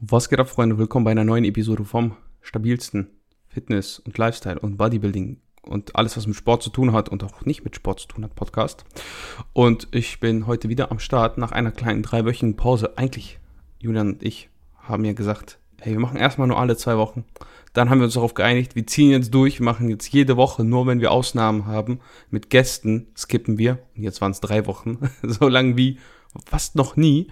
Was geht ab, Freunde? Willkommen bei einer neuen Episode vom stabilsten Fitness und Lifestyle und Bodybuilding und alles, was mit Sport zu tun hat und auch nicht mit Sport zu tun hat, Podcast. Und ich bin heute wieder am Start nach einer kleinen dreiwöchigen Pause. Eigentlich, Julian und ich haben ja gesagt, hey, wir machen erstmal nur alle zwei Wochen. Dann haben wir uns darauf geeinigt, wir ziehen jetzt durch, wir machen jetzt jede Woche, nur wenn wir Ausnahmen haben, mit Gästen skippen wir. Und jetzt waren es drei Wochen, so lang wie fast noch nie.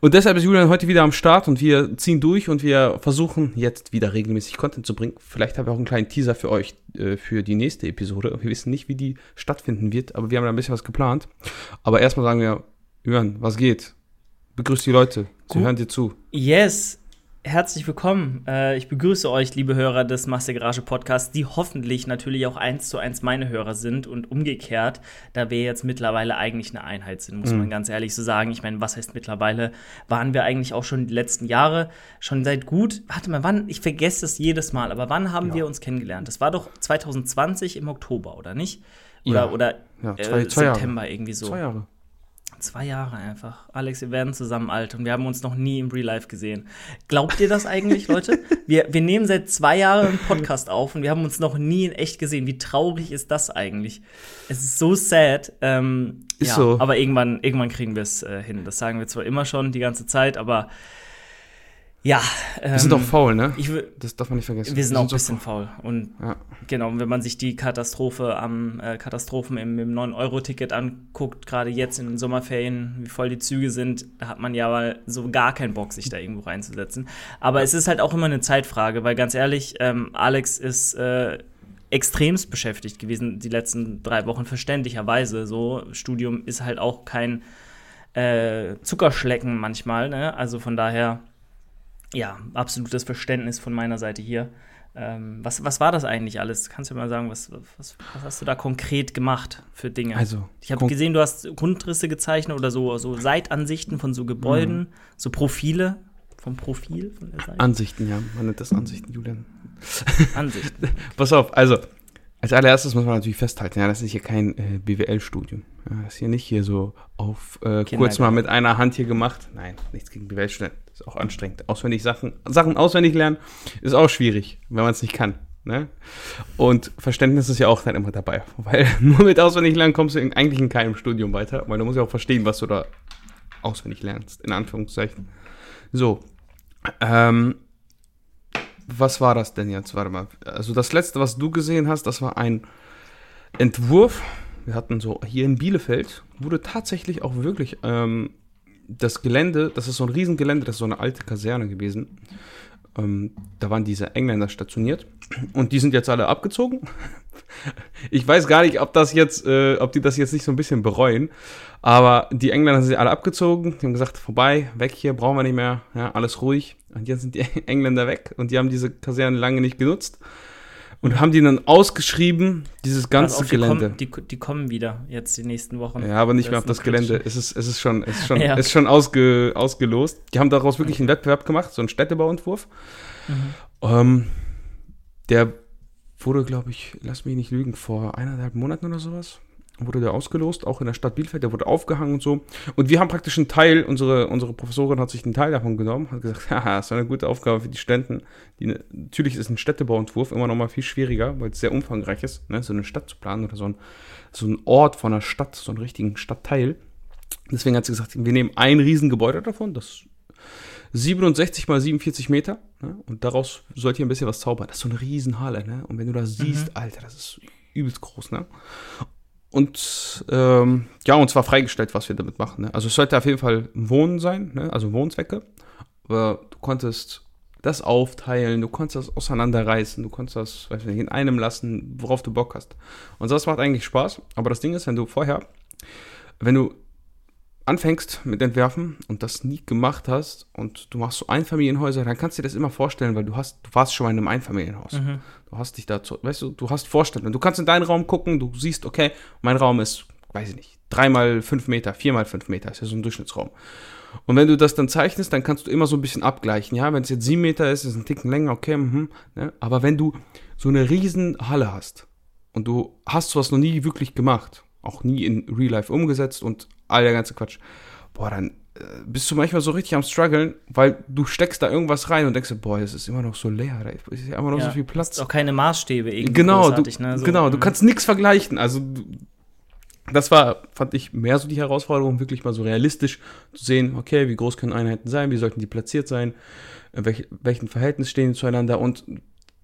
Und deshalb ist Julian heute wieder am Start und wir ziehen durch und wir versuchen jetzt wieder regelmäßig Content zu bringen. Vielleicht haben wir auch einen kleinen Teaser für euch äh, für die nächste Episode. Wir wissen nicht, wie die stattfinden wird, aber wir haben da ein bisschen was geplant. Aber erstmal sagen wir, Julian, was geht? Begrüß die Leute. Sie Gut. hören dir zu. Yes, herzlich willkommen. Äh, ich begrüße euch, liebe Hörer des Master Garage Podcasts, die hoffentlich natürlich auch eins zu eins meine Hörer sind und umgekehrt, da wir jetzt mittlerweile eigentlich eine Einheit sind, muss Mhm. man ganz ehrlich so sagen. Ich meine, was heißt mittlerweile? Waren wir eigentlich auch schon die letzten Jahre, schon seit gut, warte mal, wann, ich vergesse es jedes Mal, aber wann haben wir uns kennengelernt? Das war doch 2020 im Oktober, oder nicht? Oder, Ja. oder Ja, äh, zwei- zwei Jahre. September irgendwie so. Zwei Jahre. Zwei Jahre einfach. Alex, wir werden zusammen alt und wir haben uns noch nie im Real Life gesehen. Glaubt ihr das eigentlich, Leute? Wir, wir nehmen seit zwei Jahren einen Podcast auf und wir haben uns noch nie in echt gesehen. Wie traurig ist das eigentlich? Es ist so sad. Ähm, Ist ja, so. Aber irgendwann, irgendwann kriegen wir es äh, hin. Das sagen wir zwar immer schon die ganze Zeit, aber ja. Ähm, Wir sind doch faul, ne? Ich, Das darf man nicht vergessen. wir sind auch ein bisschen faul. Und Ja. Genau, wenn man sich die Katastrophe am äh, Katastrophen im, im 9-Euro-Ticket anguckt, gerade jetzt in den Sommerferien, wie voll die Züge sind, da hat man ja mal so gar keinen Bock, sich da irgendwo reinzusetzen. Aber es ist halt auch immer eine Zeitfrage, weil ganz ehrlich, ähm, Alex ist äh, extremst beschäftigt gewesen die letzten drei Wochen, verständlicherweise. So, Studium ist halt auch kein äh, Zuckerschlecken manchmal, ne? Also von daher, ja, absolutes Verständnis von meiner Seite hier. Ähm, was, was war das eigentlich alles? Kannst du mal sagen, was, was, was hast du da konkret gemacht für Dinge? Also, ich habe gesehen, du hast Grundrisse gezeichnet oder so, so Seitansichten von so Gebäuden, Mhm. so Profile vom Profil von der Seite. Ansichten, ja. Man nennt das Ansichten, Julian. Ansichten. Pass auf, also, als allererstes muss man natürlich festhalten, ja, das ist hier kein äh, BWL-Studium. Ja, das ist hier nicht hier so auf äh, kurz mal mit einer Hand hier gemacht. Nein, nichts gegen BWL-Studenten. Ist auch anstrengend. Auswendig Sachen, Sachen auswendig lernen ist auch schwierig, wenn man es nicht kann. Ne? Und Verständnis ist ja auch dann immer dabei. Weil nur mit auswendig lernen kommst du in, eigentlich in keinem Studium weiter, weil du musst ja auch verstehen, was du da auswendig lernst, in Anführungszeichen. So. Ähm, was war das denn jetzt? Warte mal. Also das letzte, was du gesehen hast, das war ein Entwurf. Wir hatten so hier in Bielefeld wurde tatsächlich auch wirklich ähm, das Gelände, das ist so ein Riesengelände, das ist so eine alte Kaserne gewesen. Ähm, da waren diese Engländer stationiert und die sind jetzt alle abgezogen. Ich weiß gar nicht, ob das jetzt, äh, ob die das jetzt nicht so ein bisschen bereuen, aber die Engländer sind alle abgezogen, die haben gesagt, vorbei, weg hier, brauchen wir nicht mehr, ja, alles ruhig. Und jetzt sind die Engländer weg und die haben diese Kaserne lange nicht genutzt und haben die dann ausgeschrieben, dieses ganze auf, die Gelände. Kommen, die, die kommen wieder jetzt die nächsten Wochen. Ja, aber nicht mehr auf das Gelände. Es ist, es ist schon, es ist schon, Ja. es ist schon ausge, ausgelost. Die haben daraus wirklich einen Wettbewerb gemacht, so einen Städtebauentwurf. Mhm. Ähm, der wurde, glaube ich, lass mich nicht lügen, vor eineinhalb Monaten oder sowas. Wurde der ausgelost, auch in der Stadt Bielefeld, der wurde aufgehangen und so. Und wir haben praktisch einen Teil, unsere, unsere Professorin hat sich einen Teil davon genommen, hat gesagt, haha, das ist eine gute Aufgabe für die Studenten. Die, natürlich ist ein Städtebauentwurf immer noch mal viel schwieriger, weil es sehr umfangreich ist, ne? so eine Stadt zu planen oder so ein, so ein Ort von einer Stadt, so einen richtigen Stadtteil. Deswegen hat sie gesagt, wir nehmen ein Riesengebäude davon, das 67 mal 47 Meter. Ne? Und daraus sollt ihr ein bisschen was zaubern. Das ist so eine Riesenhalle. Ne? Und wenn du das siehst, Alter, das ist übelst groß. Ne? Und ähm, ja, uns war freigestellt, was wir damit machen. Ne? Also es sollte auf jeden Fall Wohnen sein, ne? also Wohnzwecke. Aber du konntest das aufteilen, du konntest das auseinanderreißen, du konntest das, weiß nicht, in einem lassen, worauf du Bock hast. Und das macht eigentlich Spaß. Aber das Ding ist, wenn du vorher, wenn du anfängst mit Entwerfen und das nie gemacht hast und du machst so Einfamilienhäuser, dann kannst du dir das immer vorstellen, weil du hast, du warst schon mal in einem Einfamilienhaus. Mhm. Du hast dich dazu, weißt du, du hast Vorstellungen. Du kannst in deinen Raum gucken, du siehst, okay, mein Raum ist, weiß ich nicht, dreimal fünf Meter, viermal fünf Meter, ist ja so ein Durchschnittsraum. Und wenn du das dann zeichnest, dann kannst du immer so ein bisschen abgleichen. Ja, wenn es jetzt sieben Meter ist, ist es ein Ticken länger, okay, mhm, ne? aber wenn du so eine riesen Halle hast und du hast sowas noch nie wirklich gemacht, auch nie in Real Life umgesetzt und all der ganze Quatsch, boah, dann bist du manchmal so richtig am struggeln, weil du steckst da irgendwas rein und denkst, boah, es ist immer noch so leer, da ist ja immer noch Ja. so viel Platz. Ist auch keine Maßstäbe irgendwie. Genau, du, ne? So, genau, du mm. kannst nichts vergleichen. Also das war, fand ich, mehr so die Herausforderung, wirklich mal so realistisch zu sehen, okay, wie groß können Einheiten sein, wie sollten die platziert sein, in welch, welchen Verhältnis stehen die zueinander und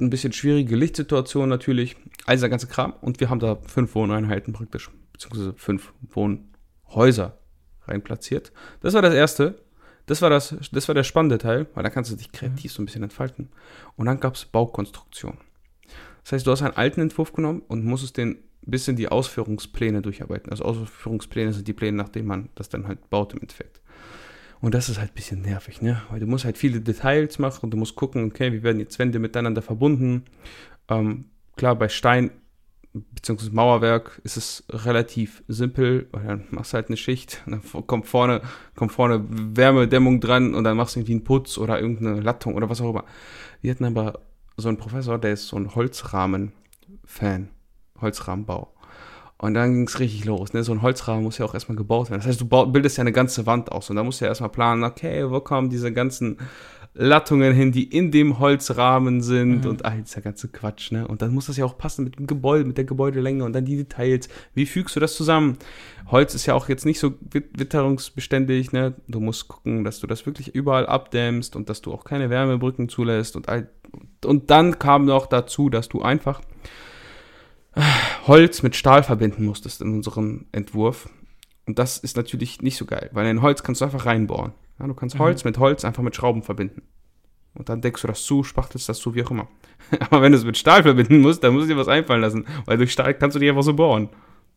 ein bisschen schwierige Lichtsituation natürlich, all dieser ganze Kram. Und wir haben da fünf Wohneinheiten praktisch, beziehungsweise fünf Wohnhäuser rein platziert. Das war das erste. Das war, das, das war der spannende Teil, weil da kannst du dich kreativ so ein bisschen entfalten. Und dann gab es Baukonstruktion. Das heißt, du hast einen alten Entwurf genommen und musstest den bis in die Ausführungspläne durcharbeiten. Also Ausführungspläne sind die Pläne, nach denen man das dann halt baut im Endeffekt. Und das ist halt ein bisschen nervig, ne? Weil du musst halt viele Details machen und du musst gucken, okay, wie werden jetzt Wände miteinander verbunden. Ähm, klar, bei Stein bzw. Mauerwerk ist es relativ simpel, weil dann machst du halt eine Schicht, dann kommt vorne, kommt vorne Wärmedämmung dran und dann machst du irgendwie einen Putz oder irgendeine Lattung oder was auch immer. Wir hatten aber so einen Professor, der ist so ein Holzrahmen-Fan, Holzrahmenbau. Und dann ging es richtig los. Ne? So ein Holzrahmen muss ja auch erstmal gebaut werden. Das heißt, du bildest ja eine ganze Wand aus. Und da musst du ja erstmal planen, okay, wo kommen diese ganzen Lattungen hin, die in dem Holzrahmen sind Mhm. und all dieser ganze Quatsch. Ne? Und dann muss das ja auch passen mit dem Gebäude, mit der Gebäudelänge und dann die Details. Wie fügst du das zusammen? Holz ist ja auch jetzt nicht so wit- witterungsbeständig. Ne? Du musst gucken, dass du das wirklich überall abdämmst und dass du auch keine Wärmebrücken zulässt. Und, all, und dann kam noch dazu, dass du einfach Holz mit Stahl verbinden musstest in unserem Entwurf. Und das ist natürlich nicht so geil, weil in Holz kannst du einfach reinbohren. Ja, du kannst Mhm. Holz mit Holz einfach mit Schrauben verbinden. Und dann deckst du das zu, spachtelst das zu, wie auch immer. Aber wenn du es mit Stahl verbinden musst, dann musst du dir was einfallen lassen, weil durch Stahl kannst du dich einfach so bohren.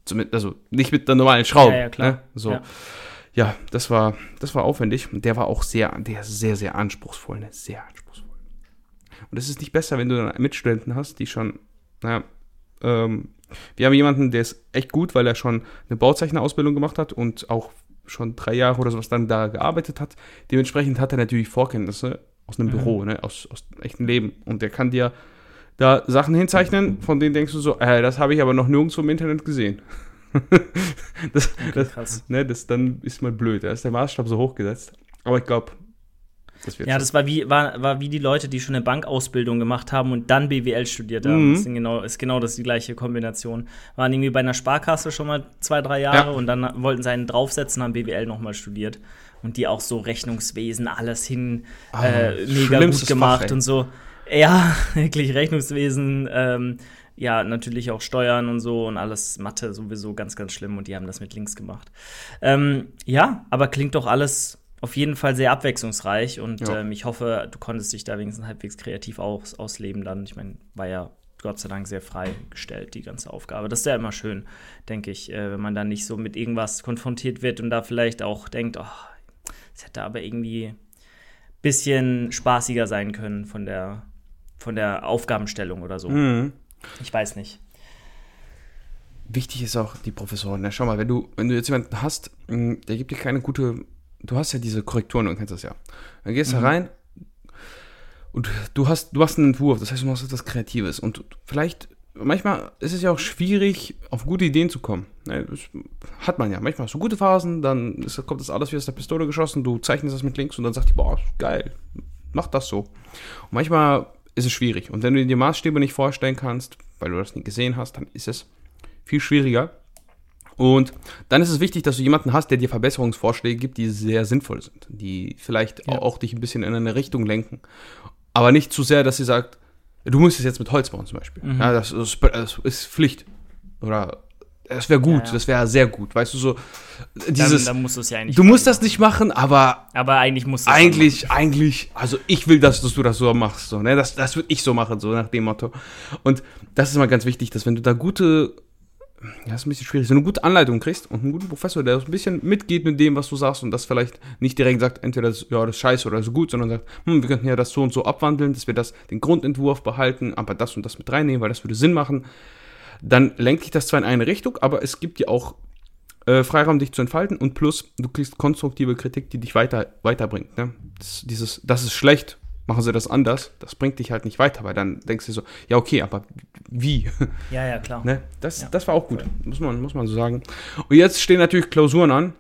Zumindest, also nicht mit der normalen Schraube. Ja, ja, klar. Ne? So. Ja. Ja. das war, das war aufwendig. Und der war auch sehr, der ist sehr, sehr anspruchsvoll, ne? Sehr anspruchsvoll. Und es ist nicht besser, wenn du dann Mitstudenten hast, die schon, naja, ähm, wir haben jemanden, der ist echt gut, weil er schon eine Bauzeichnerausbildung gemacht hat und auch schon drei Jahre oder sowas dann da gearbeitet hat. Dementsprechend hat er natürlich Vorkenntnisse aus einem Mhm. Büro, ne, aus, aus echten Leben. Und der kann dir da Sachen hinzeichnen, von denen denkst du so, äh, das habe ich aber noch nirgendwo im Internet gesehen. das, das, krass. ne, das dann ist mal blöd. Da ist der Maßstab so hochgesetzt. Aber ich glaube, das Ja, das war wie, war, war wie die Leute, die schon eine Bankausbildung gemacht haben und dann BWL studiert haben. Mhm. Das sind genau, ist genau das die gleiche Kombination. Waren irgendwie bei einer Sparkasse schon mal zwei, drei Jahre Ja. und dann wollten sie einen draufsetzen, haben BWL nochmal studiert. Und die auch so Rechnungswesen, alles hin, Ah, äh, mega gut gemacht Fach, und so. Ja, wirklich Rechnungswesen, ähm, ja, natürlich auch Steuern und so und alles Mathe sowieso ganz, ganz schlimm und die haben das mit links gemacht. Ähm, ja, aber klingt doch alles auf jeden Fall sehr abwechslungsreich und Ja. ähm, ich hoffe, du konntest dich da wenigstens halbwegs kreativ aus, ausleben dann. Ich meine, war ja Gott sei Dank sehr frei gestellt, die ganze Aufgabe. Das ist ja immer schön, denke ich, äh, wenn man dann nicht so mit irgendwas konfrontiert wird und da vielleicht auch denkt, oh, es hätte aber irgendwie ein bisschen spaßiger sein können von der, von der Aufgabenstellung oder so. Mhm. Ich weiß nicht. Wichtig ist auch die Professoren. Ne? Schau mal, wenn du, wenn du jetzt jemanden hast, mh, der gibt dir keine gute. Du hast ja diese Korrekturen, du kennst das ja. Dann gehst du Mhm. rein und du hast, du hast einen Entwurf, das heißt, du machst etwas Kreatives. Und vielleicht, manchmal ist es ja auch schwierig, auf gute Ideen zu kommen. Ne? Das hat man ja. Manchmal hast du gute Phasen, dann ist, kommt das alles wie aus der Pistole geschossen, du zeichnest das mit links und dann sagt die, boah, geil, mach das so. Und manchmal ist es schwierig. Und wenn du dir die Maßstäbe nicht vorstellen kannst, weil du das nie gesehen hast, dann ist es viel schwieriger. Und dann ist es wichtig, dass du jemanden hast, der dir Verbesserungsvorschläge gibt, die sehr sinnvoll sind, die vielleicht Ja. auch dich ein bisschen in eine Richtung lenken. Aber nicht zu sehr, dass sie sagt, du musst es jetzt mit Holz bauen zum Beispiel. Mhm. Ja, das, ist, das ist Pflicht. Oder das wäre gut, Ja, ja. das wäre sehr gut. Weißt du, so Dann, dieses, dann musst du es ja eigentlich du musst das nicht machen, aber Aber eigentlich musst du es eigentlich, eigentlich, also ich will, dass, dass du das so machst, so, ne? Das, das würde ich so machen, so nach dem Motto. Und das ist mal ganz wichtig, dass wenn du da gute, ja, ist ein bisschen schwierig, so eine gute Anleitung kriegst und einen guten Professor, der so ein bisschen mitgeht mit dem, was du sagst und das vielleicht nicht direkt sagt, entweder das, ja, das ist scheiße oder so gut, sondern sagt, hm, wir könnten ja das so und so abwandeln, dass wir das, den Grundentwurf behalten, aber das und das mit reinnehmen, weil das würde Sinn machen. Dann lenkt dich das zwar in eine Richtung, aber es gibt dir auch äh, Freiraum, dich zu entfalten und plus, du kriegst konstruktive Kritik, die dich weiter, weiterbringt. Ne? Das, dieses, das ist schlecht, machen sie das anders, das bringt dich halt nicht weiter, weil dann denkst du so, ja, okay, aber wie? Ja, ja, klar. ne? das, Ja, das war auch gut, muss man, muss man so sagen. Und jetzt stehen natürlich Klausuren an.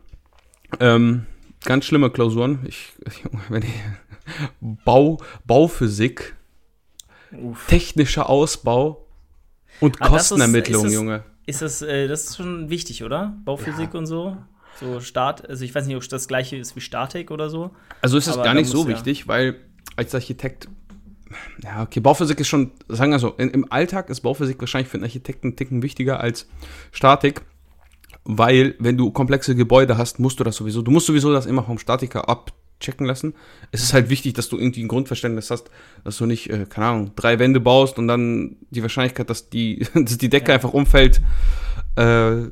Ähm, ganz schlimme Klausuren. Ich, wenn ich, Bau, Bauphysik, Uff. technischer Ausbau und ah, Kostenermittlung, ist, ist Junge. Ist das, äh, das ist schon wichtig, oder? Bauphysik ja. und so? So Start, also ich weiß nicht, ob das gleiche ist wie Statik oder so. Also ist es gar nicht so wichtig, weil als Architekt, ja, okay, Bauphysik ist schon, sagen wir so, in, im Alltag ist Bauphysik wahrscheinlich für einen Architekten einen Ticken wichtiger als Statik, weil wenn du komplexe Gebäude hast, musst du das sowieso, du musst sowieso das immer vom Statiker abchecken lassen. Es ist halt wichtig, dass du irgendwie ein Grundverständnis hast, dass du nicht, äh, keine Ahnung, drei Wände baust und dann die Wahrscheinlichkeit, dass die, dass die Decke ja. einfach umfällt, äh,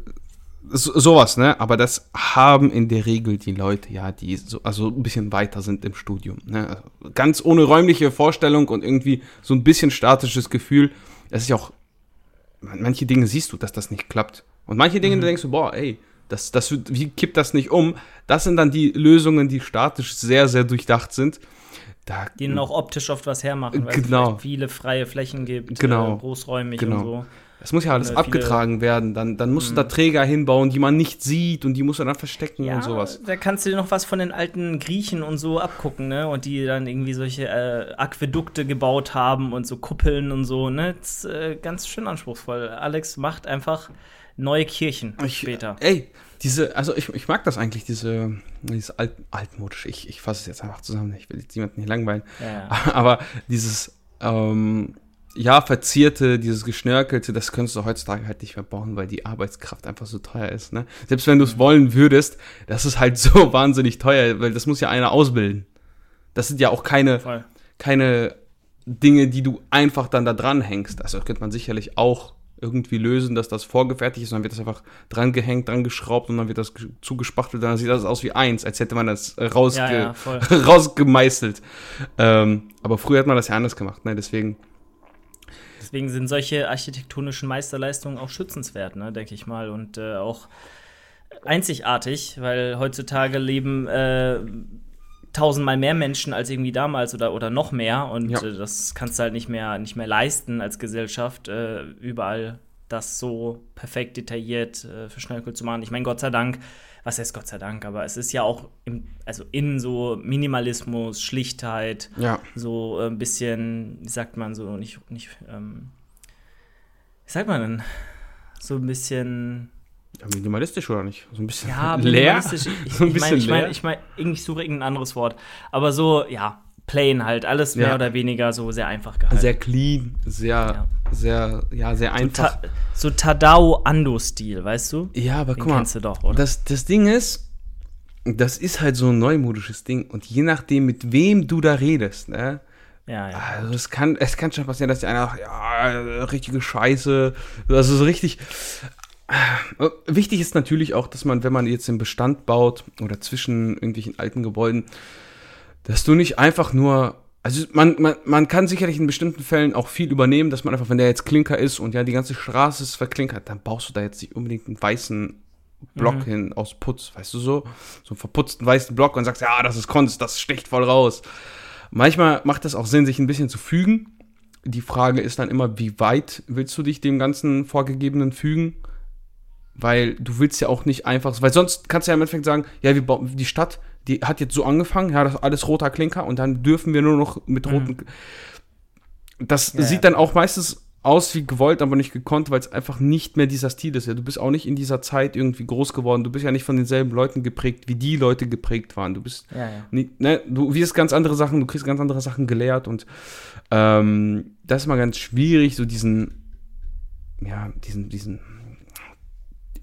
so, sowas, ne? Aber das haben in der Regel die Leute, ja, die so, also ein bisschen weiter sind im Studium. Ne? Also ganz ohne räumliche Vorstellung und irgendwie so ein bisschen statisches Gefühl. Es ist ja auch, manche Dinge siehst du, dass das nicht klappt. Und manche Dinge, mhm. denkst du, boah, ey, das, das, wie kippt das nicht um? Das sind dann die Lösungen, die statisch sehr, sehr durchdacht sind. Da, die dann auch optisch oft was hermachen, weil genau. es viele freie Flächen gibt, genau. äh, großräumig genau. und so. Es muss ja alles abgetragen werden. Dann, dann musst du da mhm. Träger hinbauen, die man nicht sieht und die musst du dann verstecken ja, und sowas. Da kannst du dir noch was von den alten Griechen und so abgucken, ne? Und die dann irgendwie solche äh, Aquädukte gebaut haben und so Kuppeln und so, ne? Das ist äh, ganz schön anspruchsvoll. Alex macht einfach neue Kirchen ich, später. Ey, diese, also ich, ich mag das eigentlich, diese, dieses alt, altmodisch. Ich, ich fasse es jetzt einfach zusammen, ich will jetzt niemanden nicht langweilen. Ja. Aber dieses, ähm, ja, verzierte, dieses Geschnörkelte, das könntest du heutzutage halt nicht mehr bauen, weil die Arbeitskraft einfach so teuer ist. Ne? Selbst wenn du es mhm. wollen würdest, das ist halt so wahnsinnig teuer, weil das muss ja einer ausbilden. Das sind ja auch keine, keine Dinge, die du einfach dann da dran hängst. Also könnte man sicherlich auch irgendwie lösen, dass das vorgefertigt ist dann wird das einfach dran gehängt, dran geschraubt und dann wird das zugespachtelt und dann sieht das aus wie eins, als hätte man das rausge ja, ja, rausgemeißelt. Ähm, aber früher hat man das ja anders gemacht, ne? deswegen Deswegen sind solche architektonischen Meisterleistungen auch schützenswert, ne, denke ich mal. Und äh, auch einzigartig, weil heutzutage leben äh, tausendmal mehr Menschen als irgendwie damals oder, oder noch mehr. Und ja. äh, das kannst du halt nicht mehr, nicht mehr leisten als Gesellschaft, äh, überall das so perfekt detailliert äh, für Schnellkühl zu machen. Ich meine, Gott sei Dank was heißt Gott sei Dank, aber es ist ja auch im, also in so Minimalismus, Schlichtheit, ja. so ein bisschen, wie sagt man so, nicht, nicht, ähm, wie sagt man denn, so ein bisschen ja, minimalistisch oder nicht? So ein bisschen ja, leer. Ich, so ein bisschen ich meine, ich meine, mein, ich suche irgendein anderes Wort. Aber so, ja, plain halt, alles mehr ja. oder weniger so sehr einfach gehalten. Sehr clean, sehr. Sehr, ja, sehr einfach. So, ta so Tadao Ando-Stil, weißt du? Ja, aber Den guck mal, kennst du doch, oder? Das, das Ding ist, das ist halt so ein neumodisches Ding und je nachdem, mit wem du da redest, ne? Ja, ja. Also es kann, es kann schon passieren, dass die einer sagt, ja, richtige Scheiße, also so richtig. Äh, wichtig ist natürlich auch, dass man, wenn man jetzt den Bestand baut oder zwischen irgendwelchen alten Gebäuden, dass du nicht einfach nur, also man, man, man kann sicherlich in bestimmten Fällen auch viel übernehmen, dass man einfach, wenn der jetzt Klinker ist und ja die ganze Straße ist verklinkert, dann baust du da jetzt nicht unbedingt einen weißen Block mhm. hin aus Putz, weißt du so? So einen verputzten weißen Block und sagst, ja, das ist Kunst, das sticht voll raus. Manchmal macht es auch Sinn, sich ein bisschen zu fügen. Die Frage ist dann immer, wie weit willst du dich dem ganzen Vorgegebenen fügen? Weil du willst ja auch nicht einfach, weil sonst kannst du ja im Endeffekt sagen, ja, wir bauen die Stadt, die hat jetzt so angefangen, ja, das ist alles roter Klinker und dann dürfen wir nur noch mit mhm. roten. Mhm. Das ja, sieht ja. dann auch meistens aus wie gewollt, aber nicht gekonnt, weil es einfach nicht mehr dieser Stil ist. Ja, du bist auch nicht in dieser Zeit irgendwie groß geworden. Du bist ja nicht von denselben Leuten geprägt, wie die Leute geprägt waren. Du bist, ja, ja. Nicht, ne, du wirst ganz andere Sachen, du kriegst ganz andere Sachen gelehrt und ähm, das ist mal ganz schwierig, so diesen, ja, diesen, diesen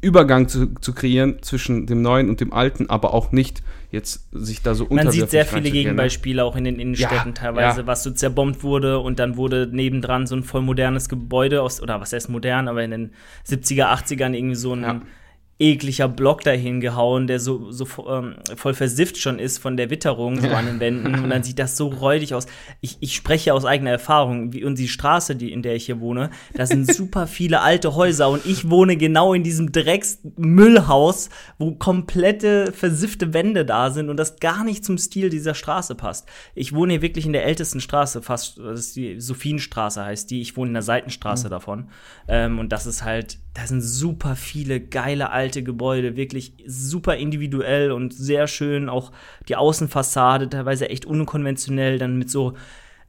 Übergang zu, zu kreieren zwischen dem Neuen und dem Alten, aber auch nicht jetzt sich da so Man sieht sehr viele ne? Gegenbeispiele auch in den Innenstädten ja, teilweise, ja. was so zerbombt wurde und dann wurde nebendran so ein voll modernes Gebäude aus, oder was heißt modern, aber in den 70er, 80ern irgendwie so ein ja ekliger Block dahin gehauen, der so, so ähm, voll versifft schon ist von der Witterung so an den Wänden. Und dann sieht das so räudig aus. Ich, ich spreche aus eigener Erfahrung. Wie, und die Straße, die, in der ich hier wohne, da sind super viele alte Häuser. Und ich wohne genau in diesem Drecksmüllhaus, wo komplette versiffte Wände da sind und das gar nicht zum Stil dieser Straße passt. Ich wohne hier wirklich in der ältesten Straße, fast, das ist die Sophienstraße heißt die. Ich wohne in der Seitenstraße mhm. davon. Ähm, und das ist halt, da sind super viele geile alte Gebäude, wirklich super individuell und sehr schön. Auch die Außenfassade, teilweise echt unkonventionell, dann mit so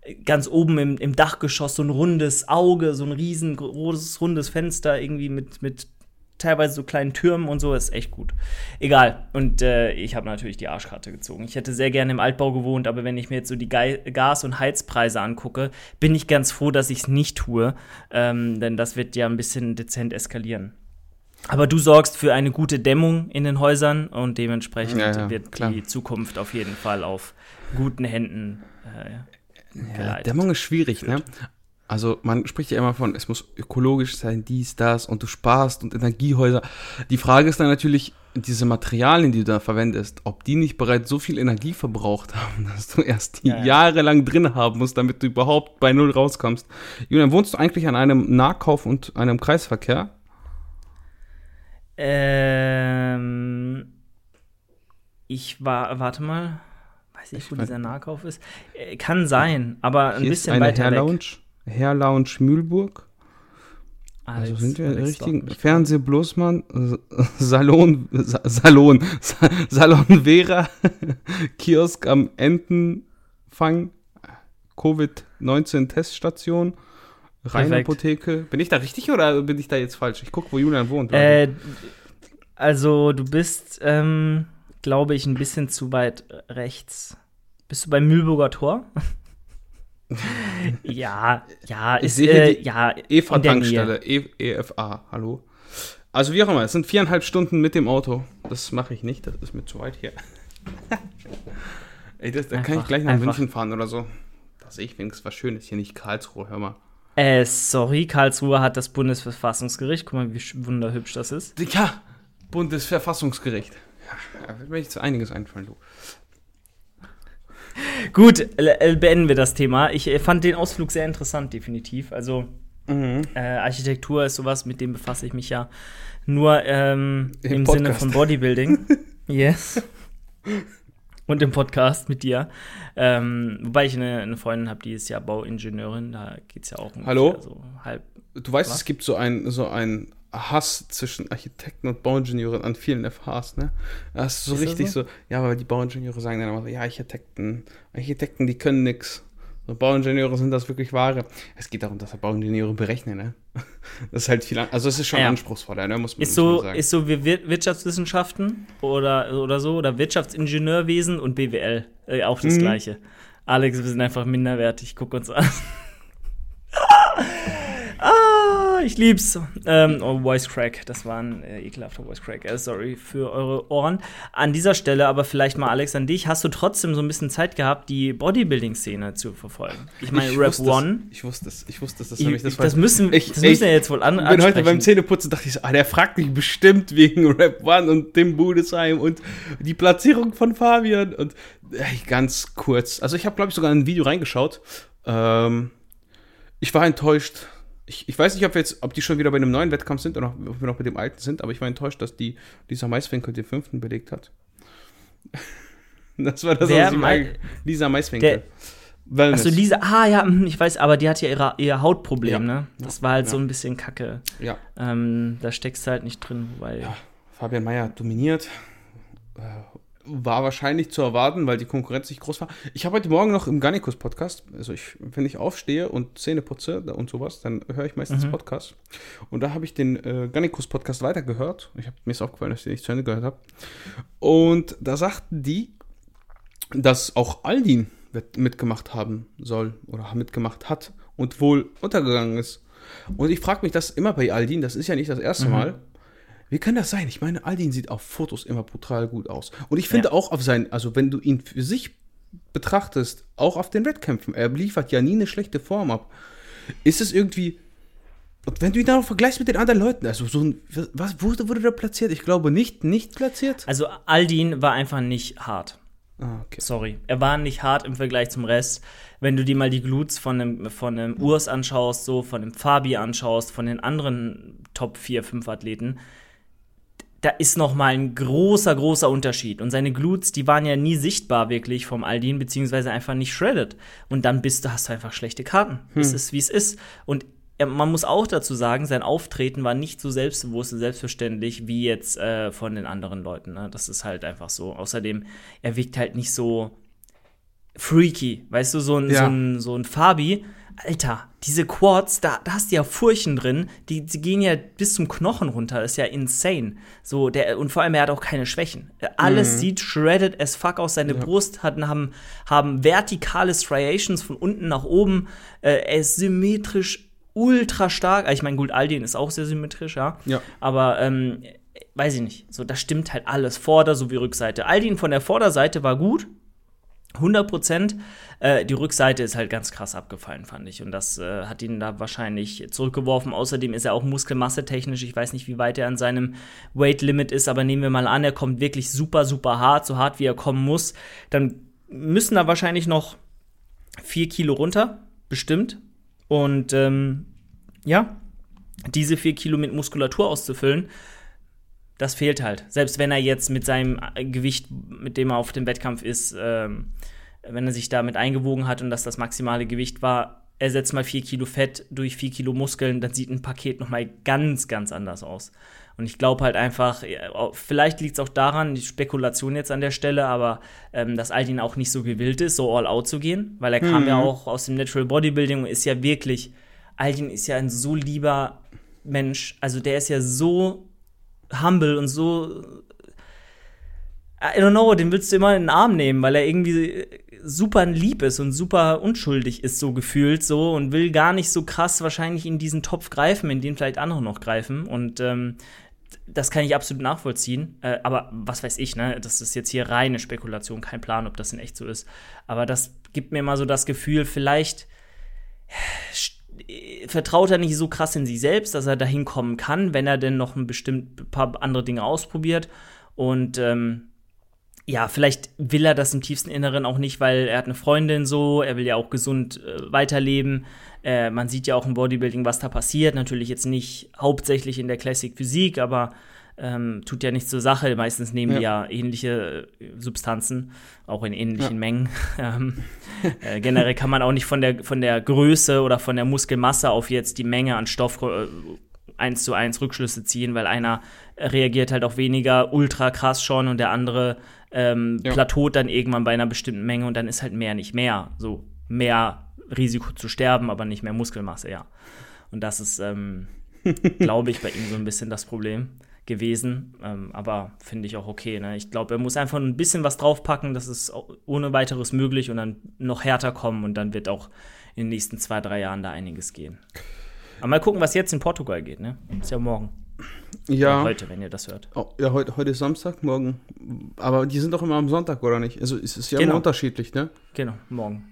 äh, ganz oben im, im Dachgeschoss so ein rundes Auge, so ein riesengroßes rundes Fenster irgendwie mit, mit teilweise so kleinen Türmen und so, ist echt gut. Egal. Und äh, ich habe natürlich die Arschkarte gezogen. Ich hätte sehr gerne im Altbau gewohnt, aber wenn ich mir jetzt so die Ge Gas- und Heizpreise angucke, bin ich ganz froh, dass ich es nicht tue. Ähm, denn das wird ja ein bisschen dezent eskalieren. Aber du sorgst für eine gute Dämmung in den Häusern und dementsprechend ja, ja, wird klar. die Zukunft auf jeden Fall auf guten Händen äh. Ja, Dämmung ist schwierig, ne? Also man spricht ja immer von, es muss ökologisch sein, dies, das und du sparst und Energiehäuser. Die Frage ist dann natürlich, diese Materialien, die du da verwendest, ob die nicht bereits so viel Energie verbraucht haben, dass du erst die ja, ja. jahrelang drin haben musst, damit du überhaupt bei Null rauskommst. Julian, wohnst du eigentlich an einem Nahkauf und einem Kreisverkehr? Ähm, ich war, warte mal, weiß ich, wo dieser Nahkauf ist. Äh, kann sein, aber ein bisschen weiter Hair Lounge. Weg. Hair Lounge Mühlburg. Also sind wir Alex richtigen Fernseh Bloßmann, Salon, Salon, Salon Vera, Kiosk am Entenfang, Covid-19 Teststation, Rheinapotheke. Bin ich da richtig oder bin ich da jetzt falsch? Ich gucke, wo Julian wohnt. Äh, also du bist, ähm, glaube ich, ein bisschen zu weit rechts. Bist du beim Mühlburger Tor? ja, ja, ich ist, sehe äh, ja, EFA-Tankstelle, EFA, hallo. Also wie auch immer, es sind viereinhalb Stunden mit dem Auto. Das mache ich nicht, das ist mir zu weit hier. Ey, das, da kann ich gleich nach einfach. München fahren oder so. Da sehe ich wenigstens was Schönes, hier nicht Karlsruhe, hör mal. Äh, sorry, Karlsruhe hat das Bundesverfassungsgericht. Guck mal, wie wunderhübsch das ist. Ja, Bundesverfassungsgericht. Ja, da wird mir jetzt einiges einfallen, du. Gut, beenden wir das Thema. Ich äh, fand den Ausflug sehr interessant, definitiv. Also, mhm. äh, Architektur ist sowas, mit dem befasse ich mich ja nur ähm, im, im Sinne von Bodybuilding. yes. Und im Podcast mit dir. Ähm, wobei ich eine, eine Freundin habe, die ist ja Bauingenieurin, da geht es ja auch um Hallo? so halb. Du weißt, was? es gibt so ein, so ein Hass zwischen Architekten und Bauingenieuren an vielen FHs, ne? Das ist so ist richtig so? so? ja, weil die Bauingenieure sagen dann immer so, ja, Architekten, Architekten, die können nix. So, Bauingenieure sind das wirklich wahre. Es geht darum, dass er Bauingenieure berechnen, ne? Das ist halt viel, also es ist schon ja. anspruchsvoller, ne? Muss man, ist so, sagen. Ist so wie Wirtschaftswissenschaften oder, oder so, oder Wirtschaftsingenieurwesen und BWL, äh, auch das mhm. Gleiche. Alex, wir sind einfach minderwertig, guck uns an. ich lieb's. Ähm, oh, Voice Crack, das war ein äh, ekelhafter Voice Crack. Äh, sorry für eure Ohren. An dieser Stelle aber vielleicht mal, Alex, an dich. Hast du trotzdem so ein bisschen Zeit gehabt, die Bodybuilding-Szene zu verfolgen? Ich meine, Rap One. Ich wusste es, ich wusste es, das, ich, das, das müssen, ich, das müssen wir jetzt wohl an. Ich bin heute beim Zähneputzen, dachte ich so, ah, der fragt mich bestimmt wegen Rap One und Tim Budesheim und die Platzierung von Fabian und äh, ganz kurz. Also ich habe, glaube ich, sogar ein Video reingeschaut. Ähm, ich war enttäuscht ich, ich weiß nicht, ob, wir jetzt, ob die schon wieder bei einem neuen Wettkampf sind oder ob wir noch mit dem alten sind, aber ich war enttäuscht, dass die Lisa Maiswinkel den fünften belegt hat. das war das, Wer, was ich meine. Lisa Maiswinkel. Achso, Lisa, ah ja, hm, ich weiß, aber die hat ja ihre, ihr Hautproblem, ja, ne? Das ja, war halt ja. so ein bisschen kacke. Ja. Ähm, da steckst du halt nicht drin, weil. Ja, Fabian Meyer dominiert. War wahrscheinlich zu erwarten, weil die Konkurrenz nicht groß war. Ich habe heute Morgen noch im Garnikus-Podcast, also ich, wenn ich aufstehe und Zähne putze und sowas, dann höre ich meistens mhm. Podcast. Und da habe ich den äh, Garnikus-Podcast weitergehört. Ich habe mir ist aufgefallen, dass ich den nicht zu Ende gehört habe. Und da sagten die, dass auch Aldin mitgemacht haben soll oder mitgemacht hat und wohl untergegangen ist. Und ich frage mich das immer bei Aldin, das ist ja nicht das erste mhm. Mal. Wie kann das sein? Ich meine, Aldin sieht auf Fotos immer brutal gut aus. Und ich finde ja. auch auf seinen, also wenn du ihn für sich betrachtest, auch auf den Wettkämpfen, er liefert ja nie eine schlechte Form ab. Ist es irgendwie, und wenn du ihn dann auch vergleichst mit den anderen Leuten, also so ein, was wurde, wurde da platziert? Ich glaube nicht, nicht platziert. Also Aldin war einfach nicht hart. Ah, okay. Sorry. Er war nicht hart im Vergleich zum Rest. Wenn du dir mal die Glutes von einem, von einem Urs anschaust, so von dem Fabi anschaust, von den anderen Top 4, 5 Athleten, da ist noch mal ein großer, großer Unterschied. Und seine Glutes, die waren ja nie sichtbar wirklich vom Aldin, beziehungsweise einfach nicht shredded. Und dann bist du, hast du einfach schlechte Karten. Hm. Es ist, wie es ist. Und man muss auch dazu sagen, sein Auftreten war nicht so selbstbewusst und selbstverständlich wie jetzt äh, von den anderen Leuten. Ne? Das ist halt einfach so. Außerdem, er wirkt halt nicht so freaky. Weißt du, so ein, ja. so ein, so ein Fabi. Alter, diese Quads, da, da hast du ja Furchen drin, die, die gehen ja bis zum Knochen runter, das ist ja insane. So, der, und vor allem, er hat auch keine Schwächen. Alles mhm. sieht shredded as fuck aus, seine ja. Brust hatten, haben, haben vertikale Striations von unten nach oben. Äh, er ist symmetrisch ultra stark. Ich meine, gut, Aldin ist auch sehr symmetrisch, ja. ja. Aber ähm, weiß ich nicht. So, das stimmt halt alles. Vorder- sowie Rückseite. Aldin von der Vorderseite war gut. 100 Prozent. Äh, die Rückseite ist halt ganz krass abgefallen, fand ich. Und das äh, hat ihn da wahrscheinlich zurückgeworfen. Außerdem ist er auch Muskelmasse technisch. Ich weiß nicht, wie weit er an seinem Weight Limit ist, aber nehmen wir mal an, er kommt wirklich super, super hart, so hart wie er kommen muss. Dann müssen da wahrscheinlich noch vier Kilo runter, bestimmt. Und ähm, ja, diese vier Kilo mit Muskulatur auszufüllen, das fehlt halt. Selbst wenn er jetzt mit seinem Gewicht, mit dem er auf dem Wettkampf ist, ähm, wenn er sich damit eingewogen hat und das das maximale Gewicht war, ersetzt mal vier Kilo Fett durch vier Kilo Muskeln, dann sieht ein Paket noch mal ganz, ganz anders aus. Und ich glaube halt einfach, vielleicht liegt es auch daran, die Spekulation jetzt an der Stelle, aber ähm, dass Aldin auch nicht so gewillt ist, so all out zu gehen, weil er mhm. kam ja auch aus dem Natural Bodybuilding und ist ja wirklich, Aldin ist ja ein so lieber Mensch, also der ist ja so humble und so I don't know, den willst du immer in den Arm nehmen, weil er irgendwie super lieb ist und super unschuldig ist, so gefühlt so und will gar nicht so krass wahrscheinlich in diesen Topf greifen, in den vielleicht andere noch greifen. Und ähm, das kann ich absolut nachvollziehen. Äh, aber was weiß ich, ne? Das ist jetzt hier reine Spekulation, kein Plan, ob das in echt so ist. Aber das gibt mir mal so das Gefühl, vielleicht vertraut er nicht so krass in sich selbst, dass er dahin kommen kann, wenn er denn noch ein bestimmt paar andere Dinge ausprobiert. Und ähm, ja, vielleicht will er das im tiefsten Inneren auch nicht, weil er hat eine Freundin so, er will ja auch gesund äh, weiterleben. Äh, man sieht ja auch im Bodybuilding, was da passiert. Natürlich jetzt nicht hauptsächlich in der Classic Physik, aber ähm, tut ja nichts zur Sache. Meistens nehmen ja. die ja ähnliche äh, Substanzen, auch in ähnlichen ja. Mengen. ähm, äh, generell kann man auch nicht von der, von der Größe oder von der Muskelmasse auf jetzt die Menge an Stoff äh, eins zu eins Rückschlüsse ziehen, weil einer reagiert halt auch weniger ultra krass schon und der andere ähm, ja. plateaut dann irgendwann bei einer bestimmten Menge und dann ist halt mehr nicht mehr. So mehr Risiko zu sterben, aber nicht mehr Muskelmasse, ja. Und das ist, ähm, glaube ich, bei ihm so ein bisschen das Problem gewesen. Ähm, aber finde ich auch okay. Ne? Ich glaube, er muss einfach ein bisschen was draufpacken, das ist ohne weiteres möglich und dann noch härter kommen und dann wird auch in den nächsten zwei, drei Jahren da einiges gehen. Aber mal gucken, was jetzt in Portugal geht, ne? Ist ja morgen. Ja. Oder heute, wenn ihr das hört. Oh, ja, heute, heute ist Samstag, morgen. Aber die sind doch immer am Sonntag, oder nicht? Also es ist ja genau. immer unterschiedlich, ne? Genau, morgen.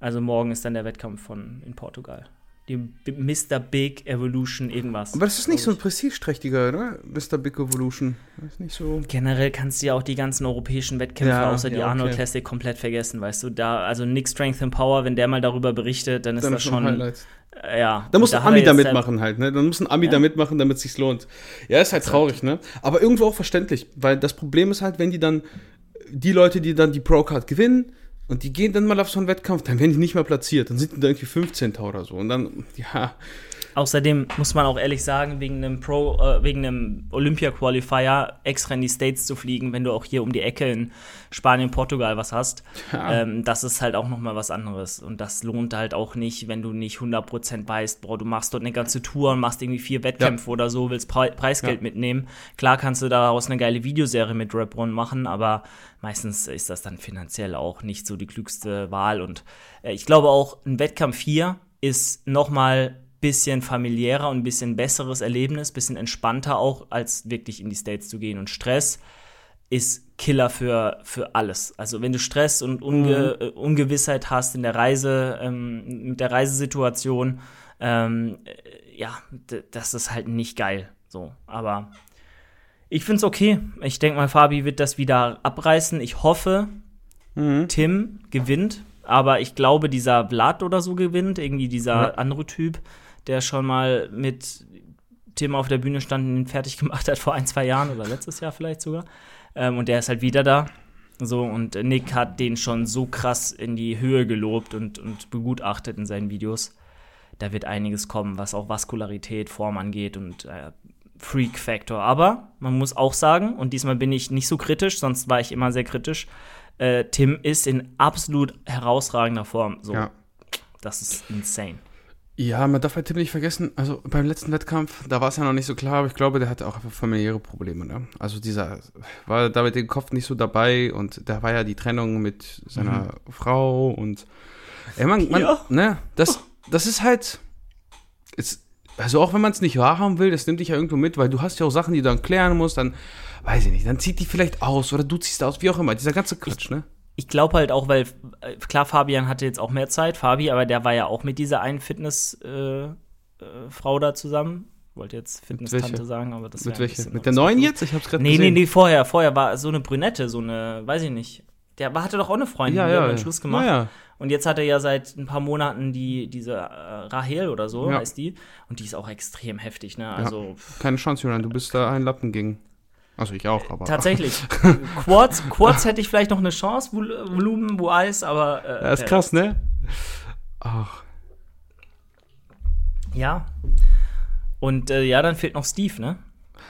Also morgen ist dann der Wettkampf von in Portugal die Mr. Big Evolution irgendwas. Aber das ist nicht so ein prestigeträchtiger, oder? Mr. Big Evolution. Das ist nicht so. Generell kannst du ja auch die ganzen europäischen Wettkämpfe ja, außer ja, die Arnold okay. Classic komplett vergessen, weißt du? Da, also Nick Strength and Power, wenn der mal darüber berichtet, dann ist dann das schon. Highlights. Äh, ja. Da muss ein Ami da mitmachen halt, ne? Dann muss ein Ami ja. da mitmachen, damit es sich lohnt. Ja, ist halt traurig, ne? Aber irgendwo auch verständlich, weil das Problem ist halt, wenn die dann, die Leute, die dann die Pro-Card gewinnen, und die gehen dann mal auf so einen Wettkampf, dann werden die nicht mehr platziert. Dann sind die da irgendwie 15. oder so. Und dann, ja. Außerdem muss man auch ehrlich sagen, wegen einem Pro, äh, wegen einem Olympia-Qualifier extra in die States zu fliegen, wenn du auch hier um die Ecke in Spanien, Portugal was hast, ja. ähm, das ist halt auch nochmal was anderes. Und das lohnt halt auch nicht, wenn du nicht 100% weißt, boah, du machst dort eine ganze Tour und machst irgendwie vier Wettkämpfe ja. oder so, willst Pre Preisgeld ja. mitnehmen. Klar kannst du daraus eine geile Videoserie mit Rap Run machen, aber meistens ist das dann finanziell auch nicht so die klügste Wahl. Und äh, ich glaube auch, ein Wettkampf hier ist nochmal bisschen familiärer und ein bisschen besseres Erlebnis, bisschen entspannter auch, als wirklich in die States zu gehen. Und Stress ist Killer für, für alles. Also wenn du Stress und Unge mhm. Äh, Ungewissheit hast in der Reise, ähm, mit der Reisesituation, ähm, äh, ja, das ist halt nicht geil. So, aber ich finde es okay. Ich denke mal, Fabi wird das wieder abreißen. Ich hoffe, mhm. Tim gewinnt. Aber ich glaube, dieser Vlad oder so gewinnt, irgendwie dieser ja. andere Typ, der schon mal mit Tim auf der Bühne stand und ihn fertig gemacht hat vor ein, zwei Jahren oder letztes Jahr vielleicht sogar. Ähm, und der ist halt wieder da. So, und Nick hat den schon so krass in die Höhe gelobt und, und begutachtet in seinen Videos. da wird einiges kommen, was auch Vaskularität, Form angeht und äh, Freak-Factor. Aber man muss auch sagen, und diesmal bin ich nicht so kritisch, sonst war ich immer sehr kritisch, äh, Tim ist in absolut herausragender Form. So, Ja. das ist insane. Ja, man darf bei Tim nicht vergessen, also beim letzten Wettkampf, da war es ja noch nicht so klar, aber ich glaube, der hatte auch einfach familiäre Probleme, ne? Also dieser, war da mit dem Kopf nicht so dabei und da war ja die Trennung mit seiner Frau und, ey, man, man Ja. ne, das, das ist halt, ist, also auch wenn man es nicht wahrhaben will, das nimmt dich ja irgendwo mit, weil du hast ja auch Sachen, die du dann klären musst, dann, weiß ich nicht, dann zieht die vielleicht aus oder du ziehst aus, wie auch immer, dieser ganze Quatsch, ne? Ich glaube halt auch, weil, äh, klar, Fabian hatte jetzt auch mehr Zeit, Fabi, aber der war ja auch mit dieser einen Fitness-Frau äh, Frau da zusammen. Wollte jetzt Fitness-Tante sagen, aber das Mit wär ein welcher? Mit der neuen jetzt? Ich hab's gerade Nee, nee, gesehen. nee, vorher, vorher war so eine Brünette, so eine, weiß ich nicht. Der hatte doch auch eine Freundin, Ja, die ja, hat ja. Schluss gemacht. Ja, ja. Und jetzt hat er ja seit ein paar Monaten die, diese äh, Rahel oder so, heißt die. Und die ist auch extrem heftig, ne? Also Keine Chance, Julian, du bist da ein Lappen gegen. Also ich auch, aber. tatsächlich. Quads, Quads hätte ich vielleicht noch eine Chance, Vol Volumen, wo Eis, aber. Äh, Ja, ist krass, ne? Ach, Ja. Und äh, ja, dann fehlt noch Steve, ne?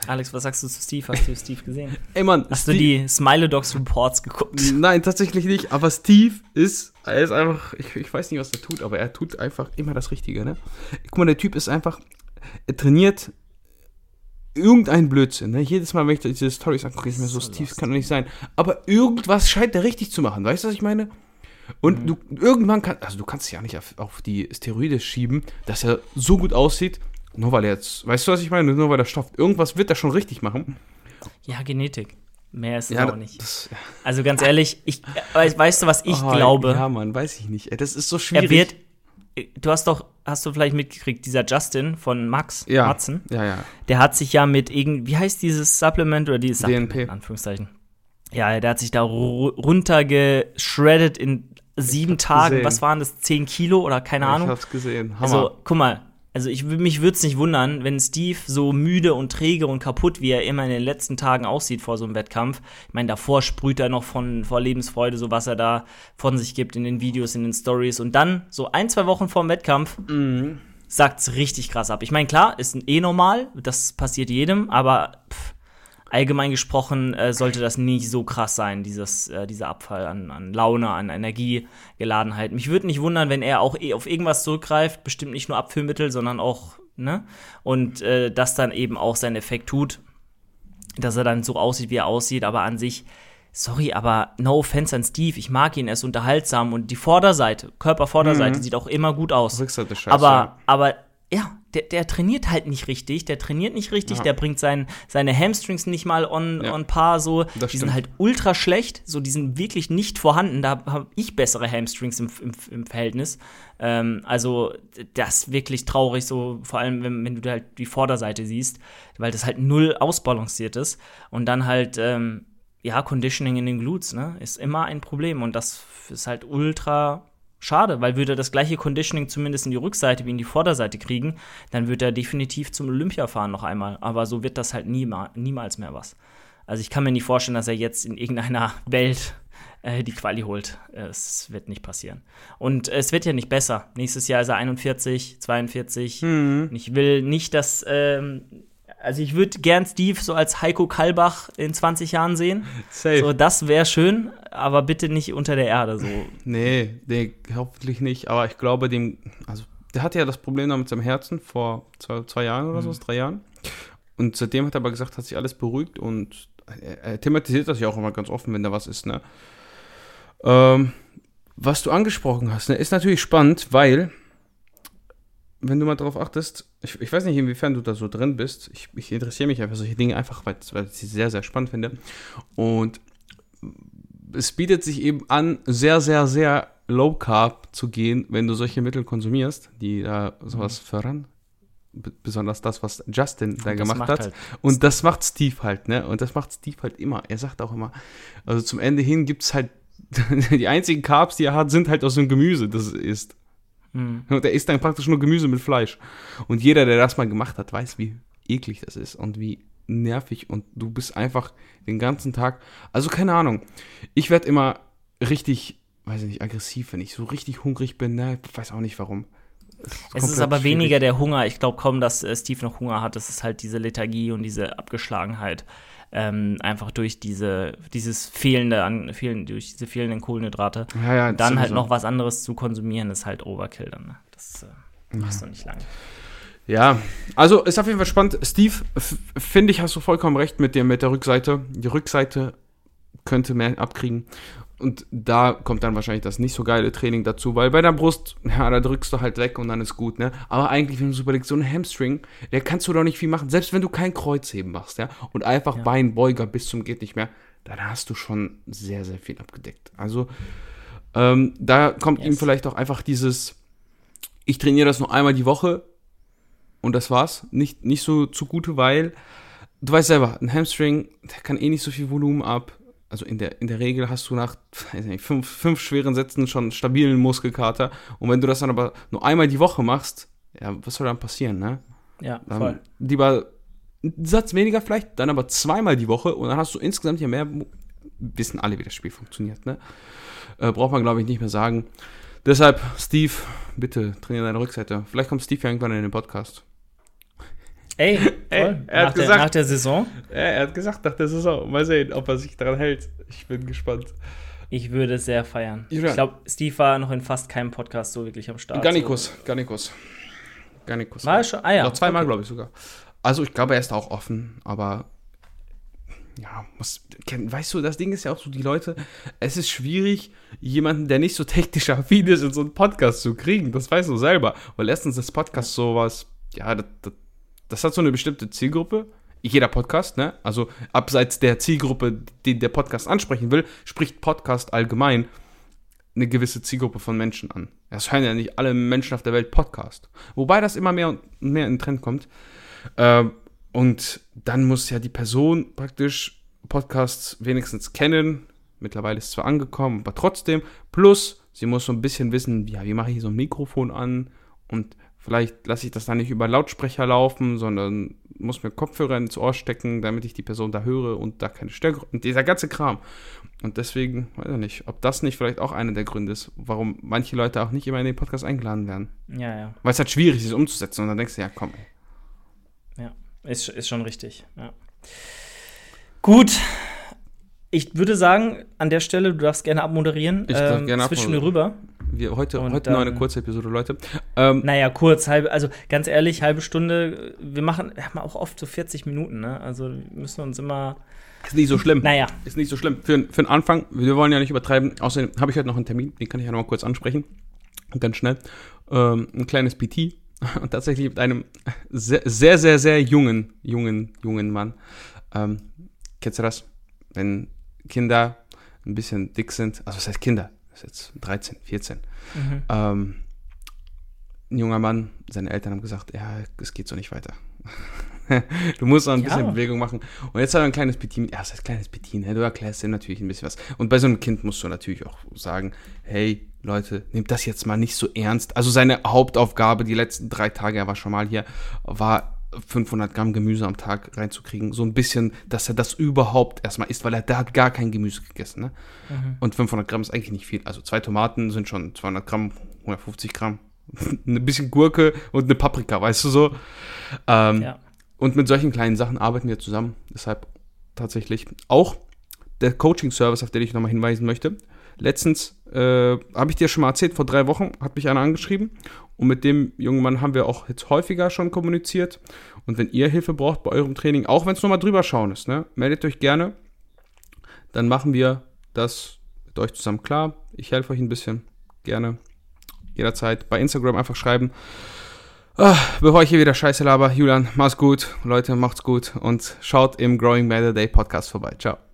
Alex, was sagst du zu Steve? Hast du Steve gesehen? ey Mann, Hast du Steve- die Smile Dogs Reports geguckt? Nein, tatsächlich nicht. Aber Steve ist, er ist einfach, ich, ich weiß nicht, was er tut, aber er tut einfach immer das Richtige, ne? Guck mal, der Typ ist einfach, er trainiert irgendein Blödsinn, ne? Jedes Mal, wenn ich diese Stories angucke, ist mir so, Steve, das kann doch nicht sein. Aber irgendwas scheint er richtig zu machen, weißt du, was ich meine? Und du, irgendwann kann, also du kannst es ja nicht auf, auf die Steroide schieben, dass er so gut aussieht, nur weil er jetzt, weißt du, was ich meine? Nur weil er stofft. Irgendwas wird er schon richtig machen. Ja, Genetik. Mehr ist es auch nicht. Das, Also ganz ehrlich, ich, äh, weißt du, was ich Oh, glaube? Ja, Mann, weiß ich nicht. Das ist so schwierig. er wird. Du hast doch, hast du vielleicht mitgekriegt, dieser Justin von Max ja. Matzen, Ja, ja. der hat sich ja mit irgend, wie heißt dieses Supplement oder dieses Supplement, DNP. Anführungszeichen. Ja, der hat sich da ru- runtergeschreddet in sieben Tagen. gesehen. Was waren das? Zehn Kilo oder keine Ahnung? Ich hab's gesehen. Hammer. Also, guck mal, also ich, mich würde es nicht wundern, wenn Steve so müde und träge und kaputt, wie er immer in den letzten Tagen aussieht vor so einem Wettkampf. Ich meine, davor sprüht er noch von vor Lebensfreude, so was er da von sich gibt in den Videos, in den Stories. Und dann, so ein, zwei Wochen vor dem Wettkampf, Mhm. sagt's richtig krass ab. Ich meine, klar, ist eh normal, das passiert jedem, aber pff, allgemein gesprochen äh, sollte das nicht so krass sein, dieses, äh, dieser Abfall an, an Laune, an Energiegeladenheit. Mich würde nicht wundern, wenn er auch eh auf irgendwas zurückgreift, bestimmt nicht nur Abführmittel, sondern auch, ne? Und äh, das dann eben auch seinen Effekt tut, dass er dann so aussieht, wie er aussieht, aber an sich. Sorry, aber no offense an Steve, ich mag ihn, er ist unterhaltsam und die Vorderseite, Körpervorderseite sieht auch immer gut aus. Rückseite scheiße. Aber, aber ja, der, der trainiert halt nicht richtig, der trainiert nicht richtig, Ja. der bringt sein, seine Hamstrings nicht mal on, Ja. on par so. Das die sind stimmt. halt ultra schlecht, so die sind wirklich nicht vorhanden. Da habe ich bessere Hamstrings im, im, im Verhältnis. Ähm, also das ist wirklich traurig, so vor allem, wenn, wenn du halt die Vorderseite siehst, weil das halt null ausbalanciert ist. Und dann halt, ähm, ja, Conditioning in den Glutes, ne, ist immer ein Problem. Und das ist halt ultra schade, weil würde er das gleiche Conditioning zumindest in die Rückseite wie in die Vorderseite kriegen, dann wird er definitiv zum Olympia fahren noch einmal. Aber so wird das halt niema, niemals mehr was. Also ich kann mir nicht vorstellen, dass er jetzt in irgendeiner Welt äh, die Quali holt. Es wird nicht passieren. Und es wird ja nicht besser. Nächstes Jahr ist er 41, 42. Mhm. Ich will nicht, dass ähm, also ich würde gern Steve so als Heiko Kalbach in 20 Jahren sehen. Safe. So, das wäre schön, aber bitte nicht unter der Erde. So. Nee, nee, hoffentlich nicht. Aber ich glaube, dem, also der hatte ja das Problem da mit seinem Herzen vor zwei, zwei Jahren oder so, drei Jahren. Und seitdem hat er aber gesagt, hat sich alles beruhigt und er, er thematisiert das ja auch immer ganz offen, wenn da was ist, ne? Ähm, was du angesprochen hast, ne, ist natürlich spannend, weil, wenn du mal darauf achtest, ich, ich weiß nicht, inwiefern du da so drin bist, ich, ich interessiere mich einfach für solche Dinge einfach, weil, weil ich sie sehr, sehr spannend finde. Und es bietet sich eben an, sehr, sehr, sehr low carb zu gehen, wenn du solche Mittel konsumierst, die da sowas fördern. B besonders das, was Justin da gemacht macht hat. halt Und das macht Steve halt, ne? Und das macht Steve halt immer. Er sagt auch immer, also zum Ende hin gibt's halt, die einzigen Carbs, die er hat, sind halt aus dem Gemüse, das er isst. Hm. Und er isst dann praktisch nur Gemüse mit Fleisch. Und jeder, der das mal gemacht hat, weiß, wie eklig das ist und wie nervig und du bist einfach den ganzen Tag, also keine Ahnung. Ich werde immer richtig, weiß ich nicht, aggressiv, wenn ich so richtig hungrig bin, ne? Ich weiß auch nicht warum. Es ist aber schwierig. weniger der Hunger. Ich glaube kaum, dass äh, Steve noch Hunger hat. Es ist halt diese Lethargie und diese Abgeschlagenheit. Ähm, einfach durch diese, dieses fehlende, an, fehlen, durch diese fehlenden Kohlenhydrate. Ja, ja, dann halt noch was anderes zu konsumieren, ist halt Overkill dann. Ne? Das äh, machst du nicht lange. Ja, also ist auf jeden Fall spannend. Steve, finde ich, hast du vollkommen recht mit dir, mit der Rückseite. Die Rückseite könnte mehr abkriegen. Und da kommt dann wahrscheinlich das nicht so geile Training dazu, weil bei der Brust, ja, da drückst du halt weg und dann ist gut, ne? Aber eigentlich, wenn du so überlegst, so ein Hamstring, der kannst du doch nicht viel machen, selbst wenn du kein Kreuzheben machst, ja? Und einfach ja. Beinbeuger bis zum geht nicht mehr, dann hast du schon sehr, sehr viel abgedeckt. Also, ähm, da kommt yes. ihm vielleicht auch einfach dieses, ich trainiere das nur einmal die Woche und das war's. Nicht, nicht so zugute, weil du weißt selber, ein Hamstring, der kann eh nicht so viel Volumen ab also in der, in der Regel hast du nach nicht, fünf, fünf schweren Sätzen schon stabilen Muskelkater. Und wenn du das dann aber nur einmal die Woche machst, ja, was soll dann passieren, ne? Ja, dann voll. Lieber einen Satz weniger vielleicht, dann aber zweimal die Woche und dann hast du insgesamt ja mehr, wissen alle, wie das Spiel funktioniert, ne? Äh, braucht man, glaube ich, nicht mehr sagen. Deshalb, Steve, bitte trainiere deine Rückseite. Vielleicht kommt Steve ja irgendwann in den Podcast. Ey, Ey er nach, gesagt, der, nach der Saison? Ja, er hat gesagt, nach der Saison. Mal sehen, ob er sich daran hält. Ich bin gespannt. Ich würde es sehr feiern. Ja. Ich glaube, Steve war noch in fast keinem Podcast so wirklich am Start. Garnikus, so. Garnikus. Garnikus. War er schon? Ah ja. Noch zweimal, okay. glaube ich sogar. Also ich glaube, er ist auch offen, aber ja, muss, weißt du, das Ding ist ja auch so, die Leute, es ist schwierig, jemanden, der nicht so technisch affin ist, in so einen Podcast zu kriegen. Das weißt du selber. Weil erstens ist Podcast sowas, ja, das, das das hat so eine bestimmte Zielgruppe. Jeder Podcast, ne? Also abseits der Zielgruppe, die der Podcast ansprechen will, spricht Podcast allgemein eine gewisse Zielgruppe von Menschen an. Es hören ja nicht alle Menschen auf der Welt Podcast. Wobei das immer mehr und mehr in den Trend kommt. Äh, und dann muss ja die Person praktisch Podcasts wenigstens kennen. Mittlerweile ist es zwar angekommen, aber trotzdem. Plus, sie muss so ein bisschen wissen, ja, wie mache ich so ein Mikrofon an und Vielleicht lasse ich das dann nicht über Lautsprecher laufen, sondern muss mir Kopfhörer ins Ohr stecken, damit ich die Person da höre und da keine Störung. Und dieser ganze Kram. Und deswegen, weiß ich nicht, ob das nicht vielleicht auch einer der Gründe ist, warum manche Leute auch nicht immer in den Podcast eingeladen werden. Ja, ja. Weil es halt schwierig ist, umzusetzen. Und dann denkst du, ja, komm. Ey. Ja, ist, ist schon richtig. Ja. Gut, ich würde sagen, an der Stelle, du darfst gerne abmoderieren. Ich darf ähm, gerne zwischen rüber. Wir, heute und, heute ähm, nur eine kurze Episode, Leute. Ähm, naja, kurz, halbe, also ganz ehrlich, halbe Stunde. Wir machen, wir haben auch oft so 40 Minuten, ne? Also müssen uns immer. Ist nicht so schlimm. Naja. Ist nicht so schlimm. Für, für den Anfang, wir wollen ja nicht übertreiben. Außerdem habe ich heute noch einen Termin, den kann ich ja noch mal kurz ansprechen. Ganz schnell. Ähm, ein kleines PT. Und tatsächlich mit einem sehr, sehr, sehr, sehr jungen, jungen, jungen Mann. Ähm, kennst du das? Wenn Kinder ein bisschen dick sind, also was heißt Kinder? Ist jetzt 13, 14. Mhm. Ähm, ein junger Mann, seine Eltern haben gesagt, ja, es geht so nicht weiter. du musst noch ein bisschen ja. Bewegung machen. Und jetzt hat er ein kleines Petit, ja, das heißt kleines Petit, ne? du erklärst ihm natürlich ein bisschen was. Und bei so einem Kind musst du natürlich auch sagen, hey, Leute, nehmt das jetzt mal nicht so ernst. Also seine Hauptaufgabe, die letzten drei Tage, er war schon mal hier, war 500 Gramm Gemüse am Tag reinzukriegen. So ein bisschen, dass er das überhaupt erstmal isst, weil er da hat gar kein Gemüse gegessen. Ne? Mhm. Und 500 Gramm ist eigentlich nicht viel. Also zwei Tomaten sind schon 200 Gramm, 150 Gramm. ein bisschen Gurke und eine Paprika, weißt du so. Ähm, ja. Und mit solchen kleinen Sachen arbeiten wir zusammen. Deshalb tatsächlich auch der Coaching-Service, auf den ich nochmal hinweisen möchte. Letztens äh, habe ich dir schon mal erzählt, vor drei Wochen hat mich einer angeschrieben und mit dem jungen Mann haben wir auch jetzt häufiger schon kommuniziert. Und wenn ihr Hilfe braucht bei eurem Training, auch wenn es nochmal drüber schauen ist, ne, meldet euch gerne. Dann machen wir das mit euch zusammen klar. Ich helfe euch ein bisschen. Gerne. Jederzeit bei Instagram einfach schreiben. Ah, bevor ich hier wieder Scheiße laber, Julian, mach's gut. Leute, macht's gut und schaut im Growing the Day Podcast vorbei. Ciao.